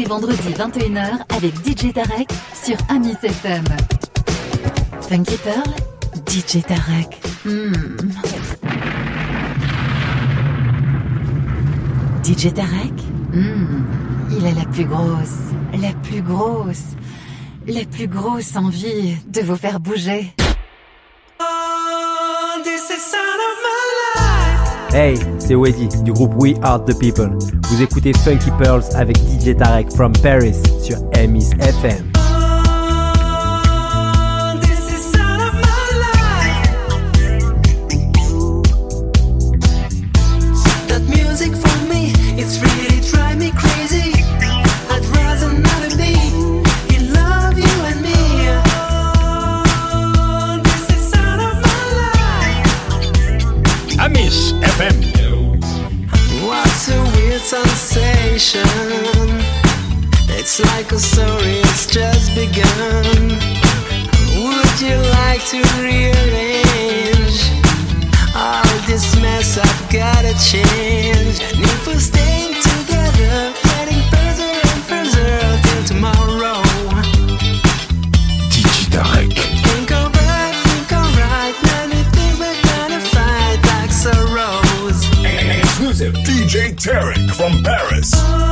les vendredis 21h avec DJ Tarek sur Amis FM. Funky Pearl, DJ Tarek. Hmm. DJ Tarek, hmm. il a la plus grosse, la plus grosse la plus grosse envie de vous faire bouger. Hey, c'est Weddy du groupe We Are The People. Vous écoutez Funky Pearls avec DJ Tarek from Paris sur MIS FM. Story, it's just begun. Would you like to rearrange all this mess? I've gotta change. And if we're staying together, getting further and further till tomorrow. DJ Tarek. Think alright, think alright. Many things we're gonna fight like sorrows. Exclusive DJ Tarek from Paris. See,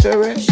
it.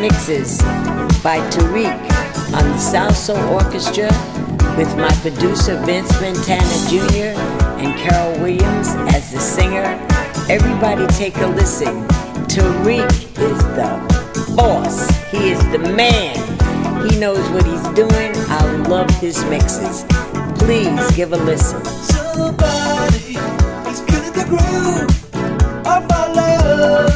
Mixes by Tarek on the Salsoul Orchestra with my producer Vince Montana Jr. and Carol Williams as the singer. Everybody take a listen. Tarek is the boss. He is the man. He knows what he's doing. I love his mixes. Please give a listen. Somebody is killing the groove of my love.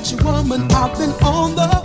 Met you, woman, I've been on the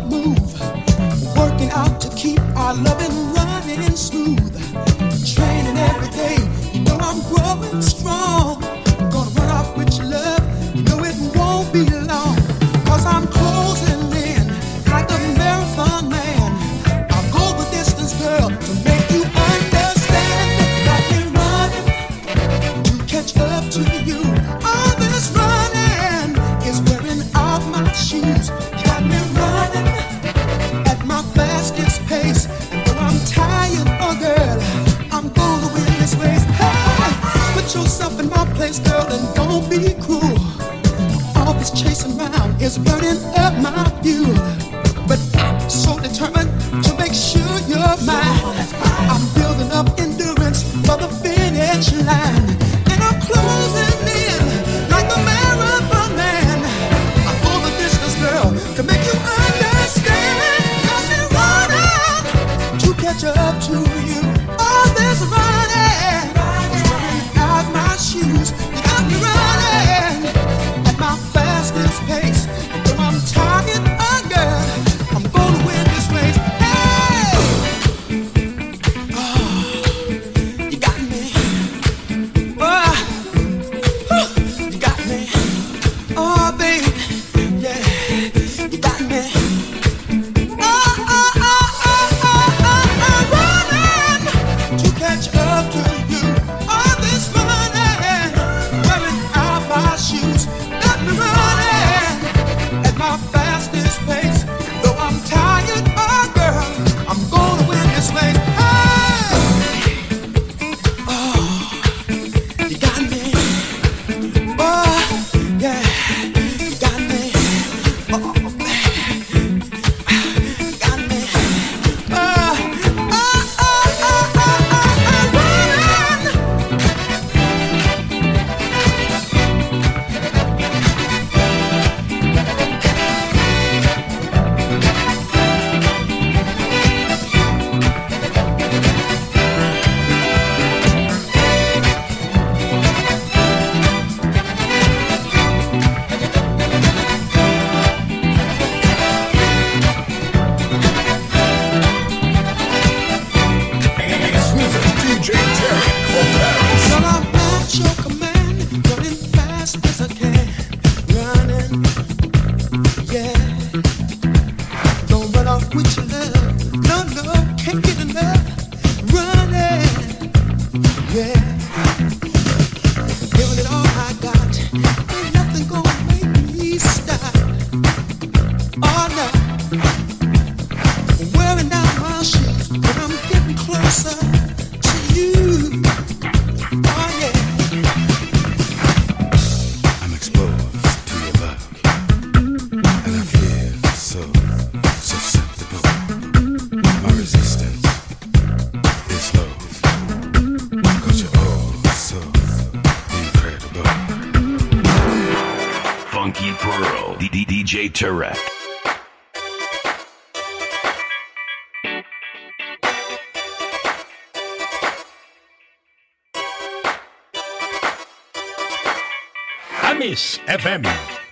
DJ Tarek. Amis FM.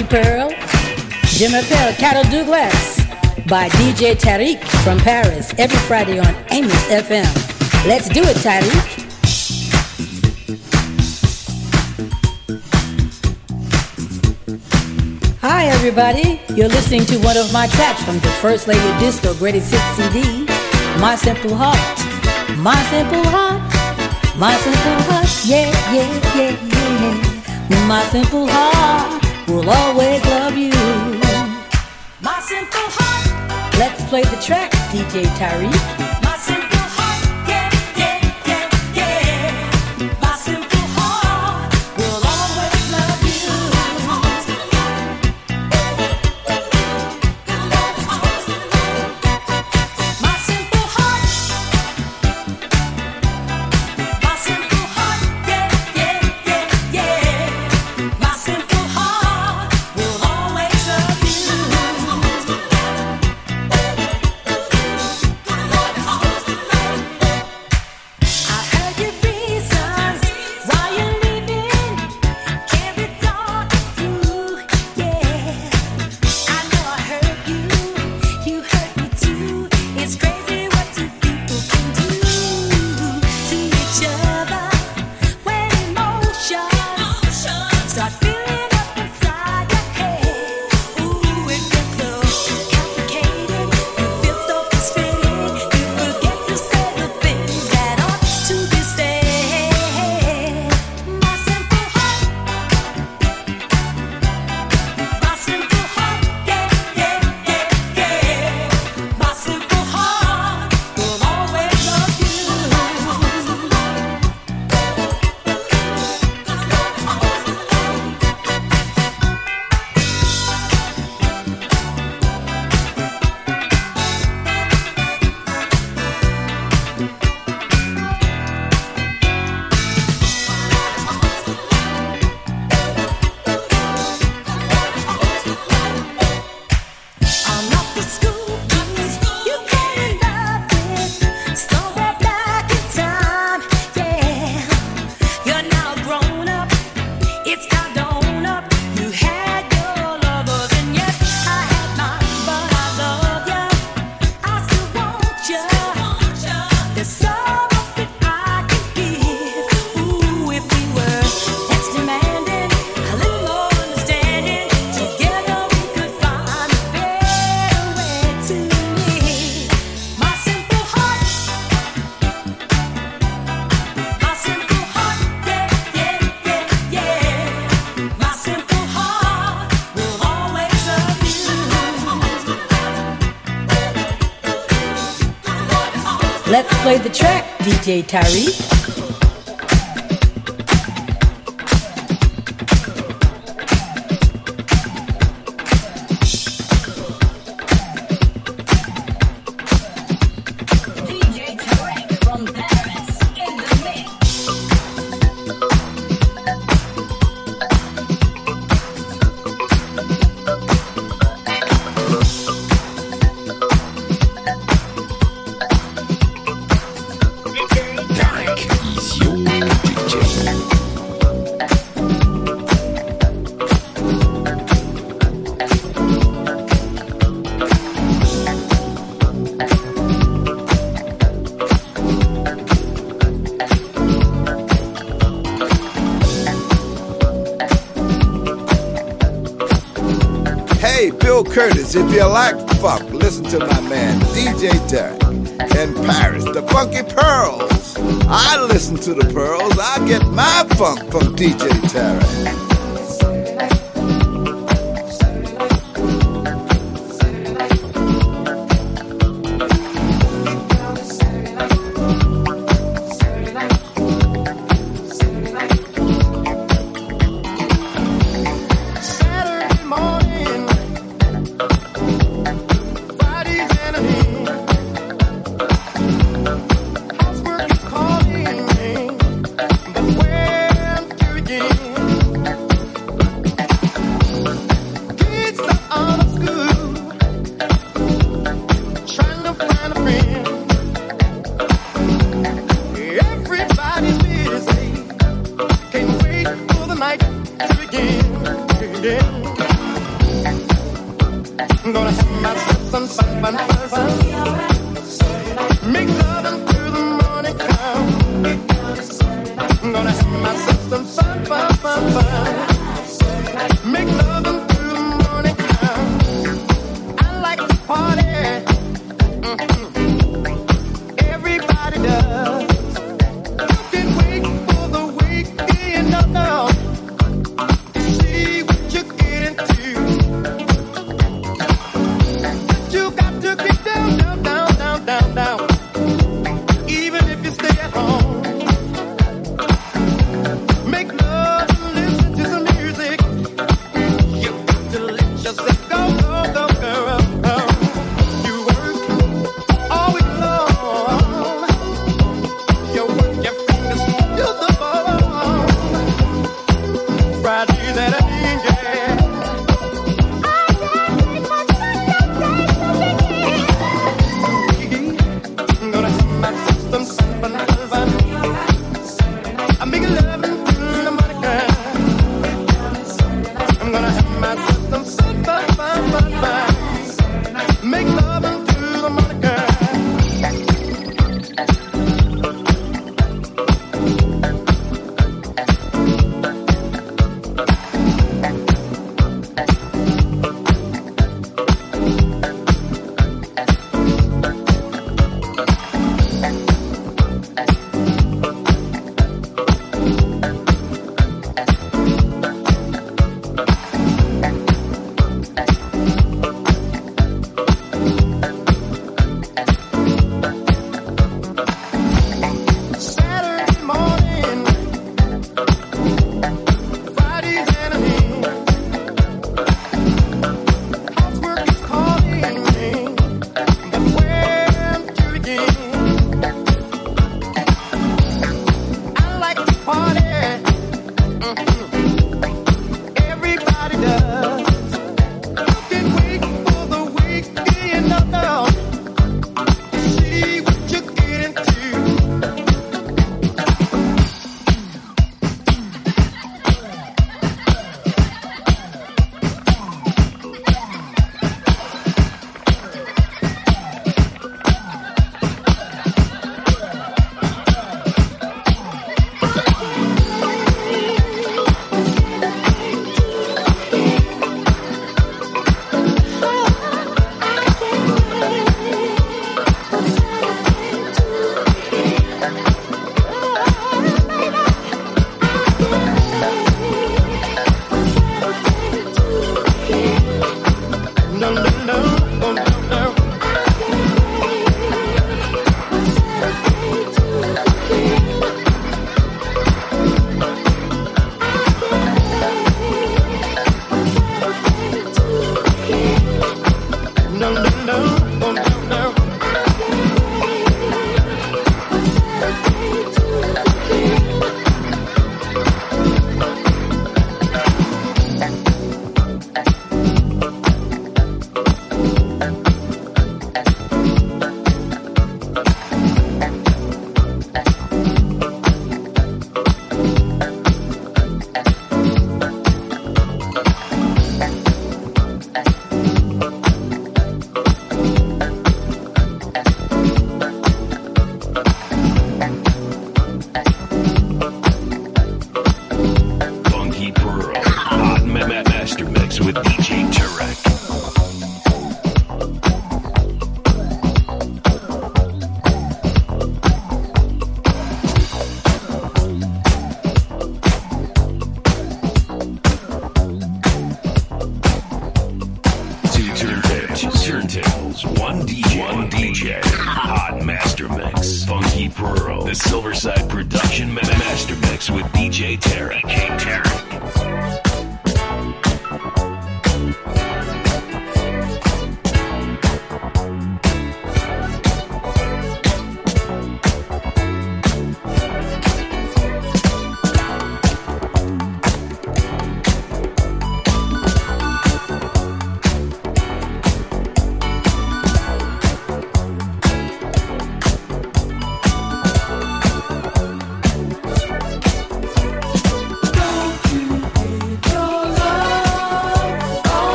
Funky Pearl. Je m'appelle Carol Douglas by DJ Tarek from Paris every Friday on Amos FM. Let's do it, Tarek. Hi, everybody. You're listening to one of my tracks from the First Lady Disco Greatest Hits CD, My Simple Heart. My Simple Heart. My Simple Heart. Yeah, yeah, yeah, yeah. My Simple Heart will always love you. My Simple Heart. Let's play the track, DJ Tarek. DJ Tarek. If you like funk, listen to my man, DJ Derek. In Paris, the Funky Pearls. I listen to the Pearls. I get my funk from DJ Tarek.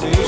I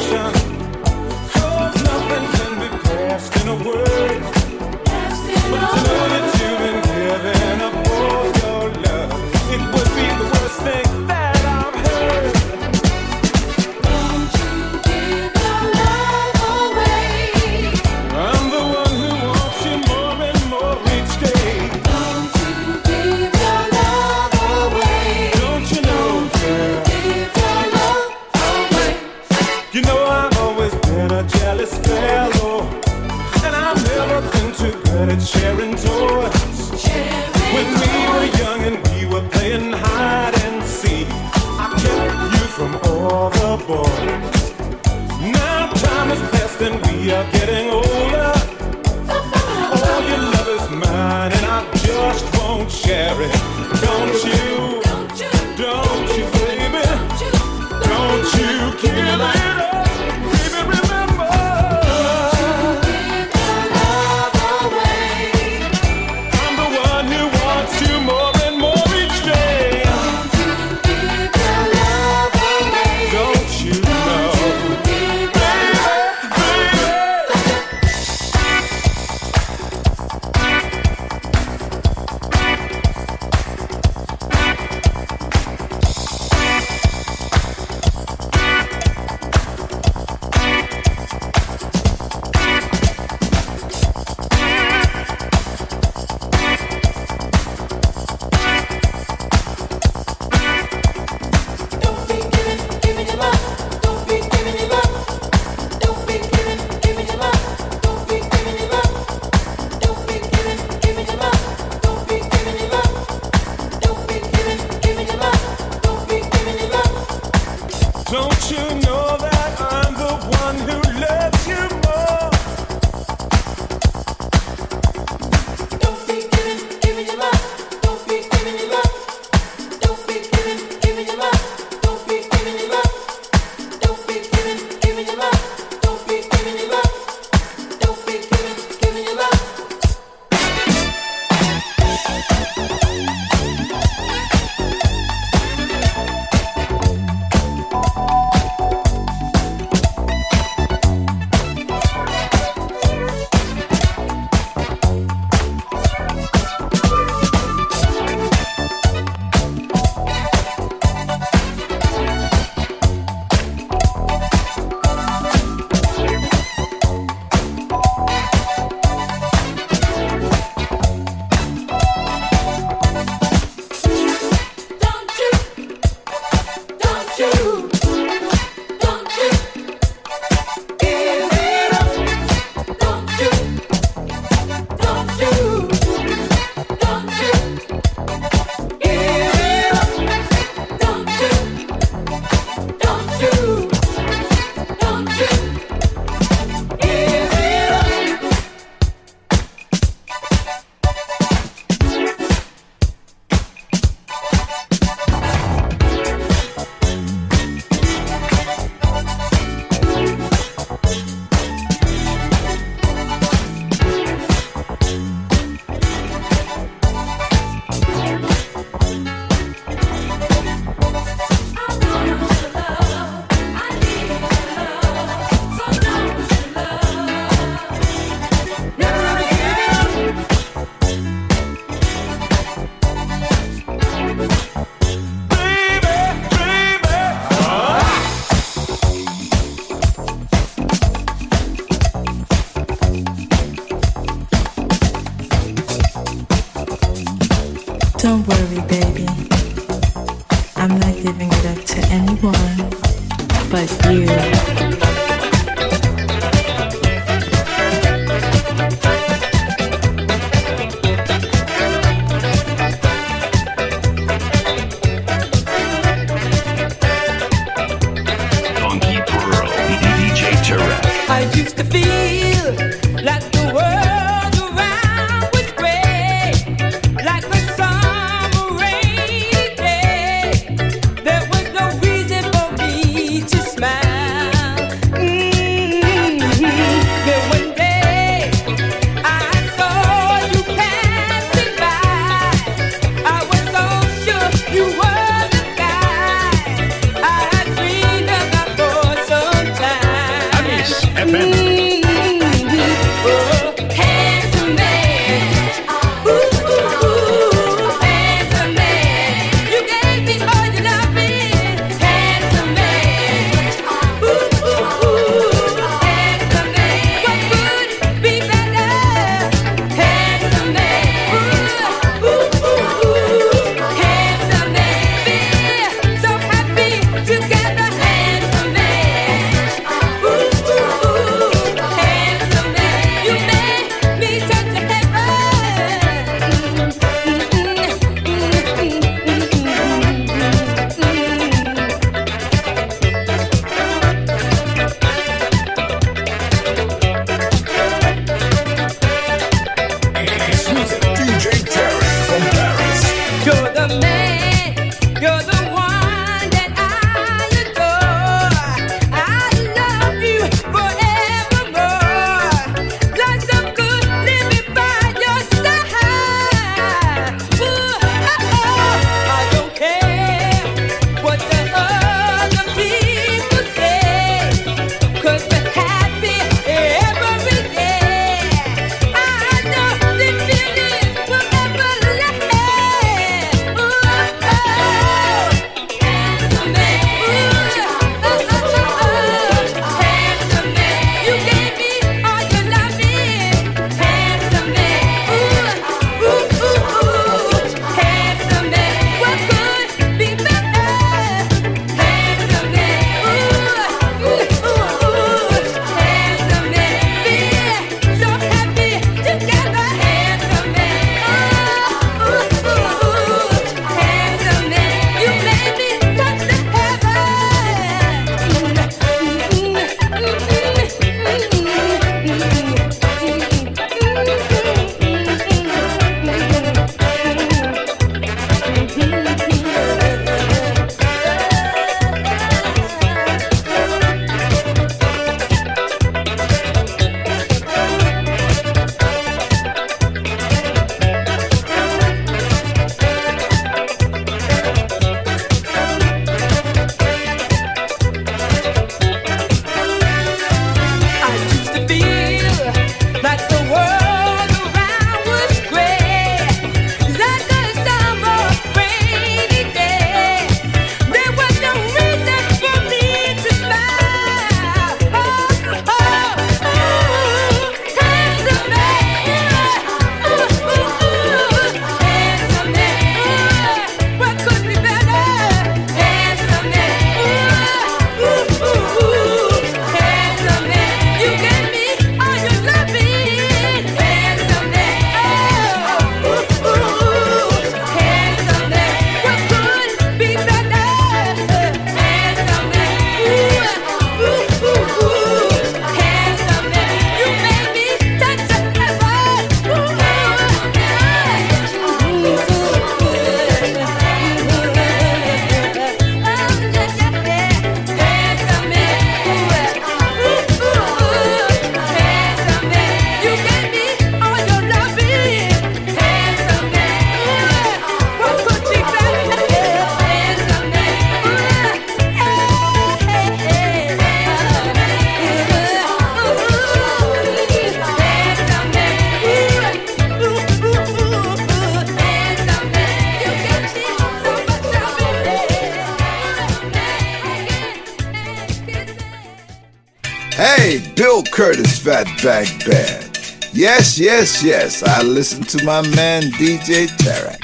Fatback Band. Yes, yes, yes, I listen to my man DJ Tarek.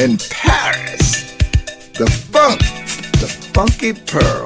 In Paris, the funk, the funky pearl.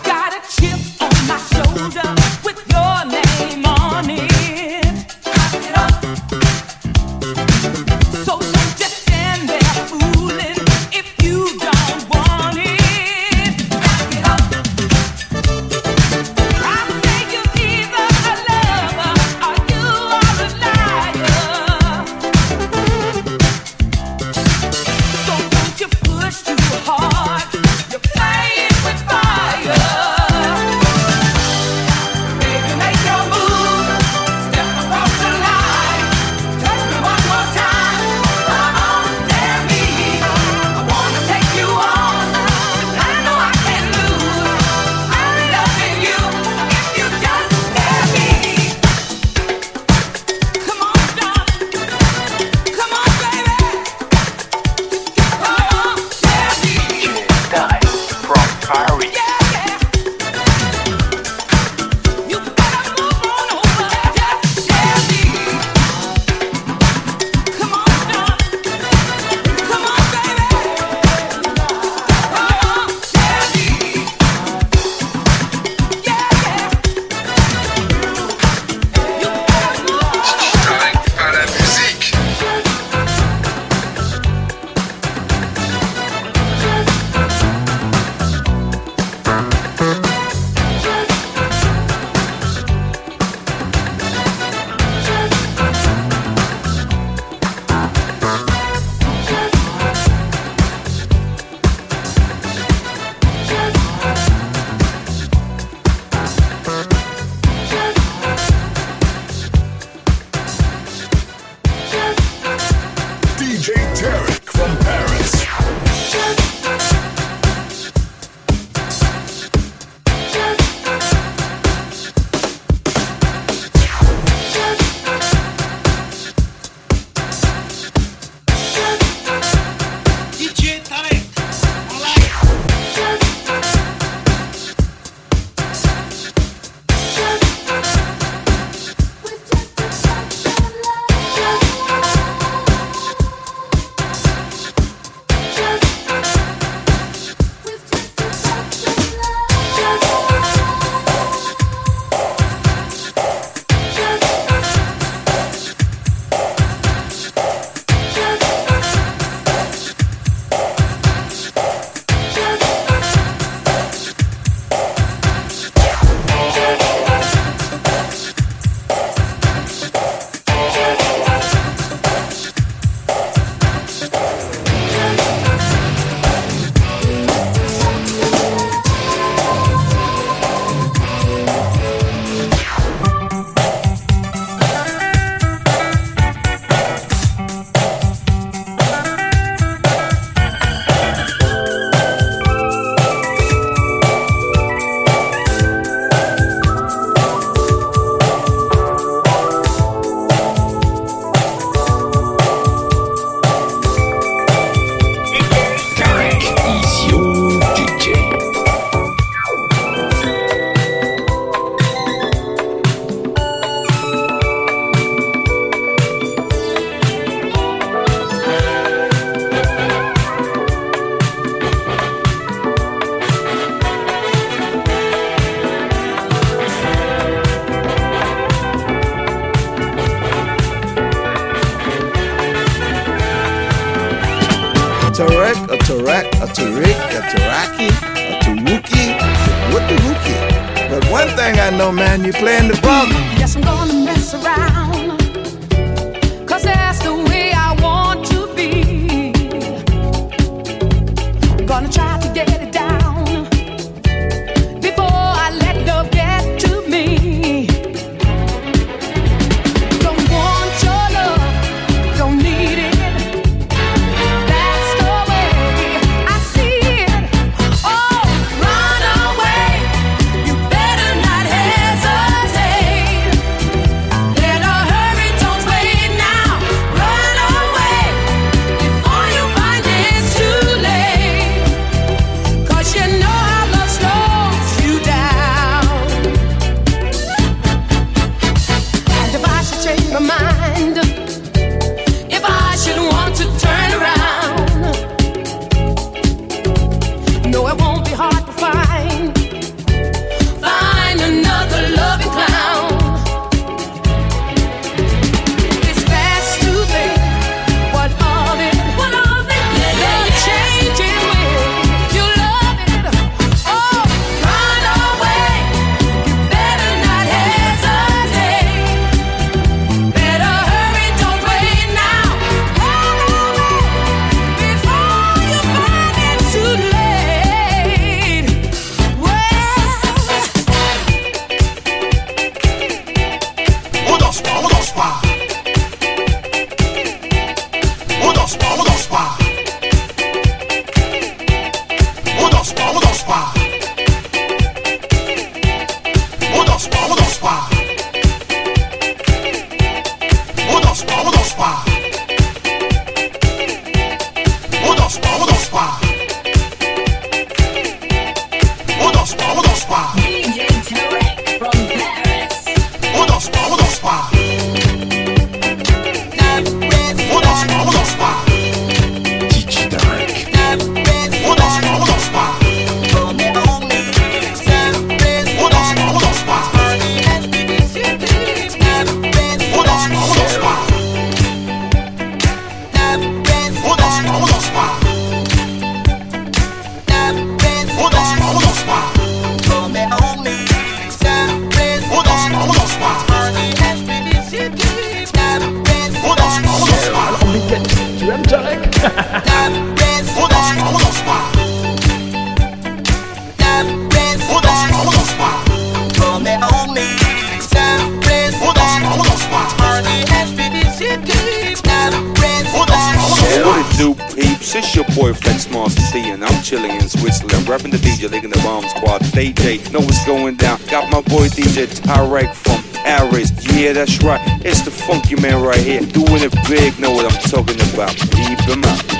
Know what's going down. Got my boy DJ Tarek from Aries. Yeah, that's right. It's the funky man right here, doing it big. Know what I'm talking about? Keep him out.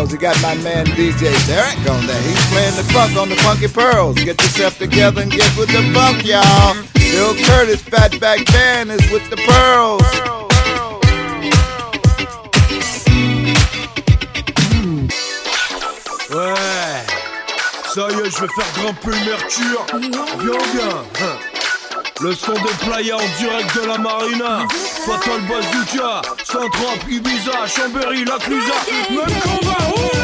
Cause we got my man DJ Tarek on there. He's playing the funk on the Funky Pearls. Get yourself together and get with the funk, y'all. Bill Curtis, Fatback Band is with the Pearls. Ouais, ça y est, je vais faire grimper Mercure. Bien, bien. Le son des playas en direct de la marina. Fatal Bazooka, Saint-Trope, Ibiza, Chambéry, La Clusa. Même combat,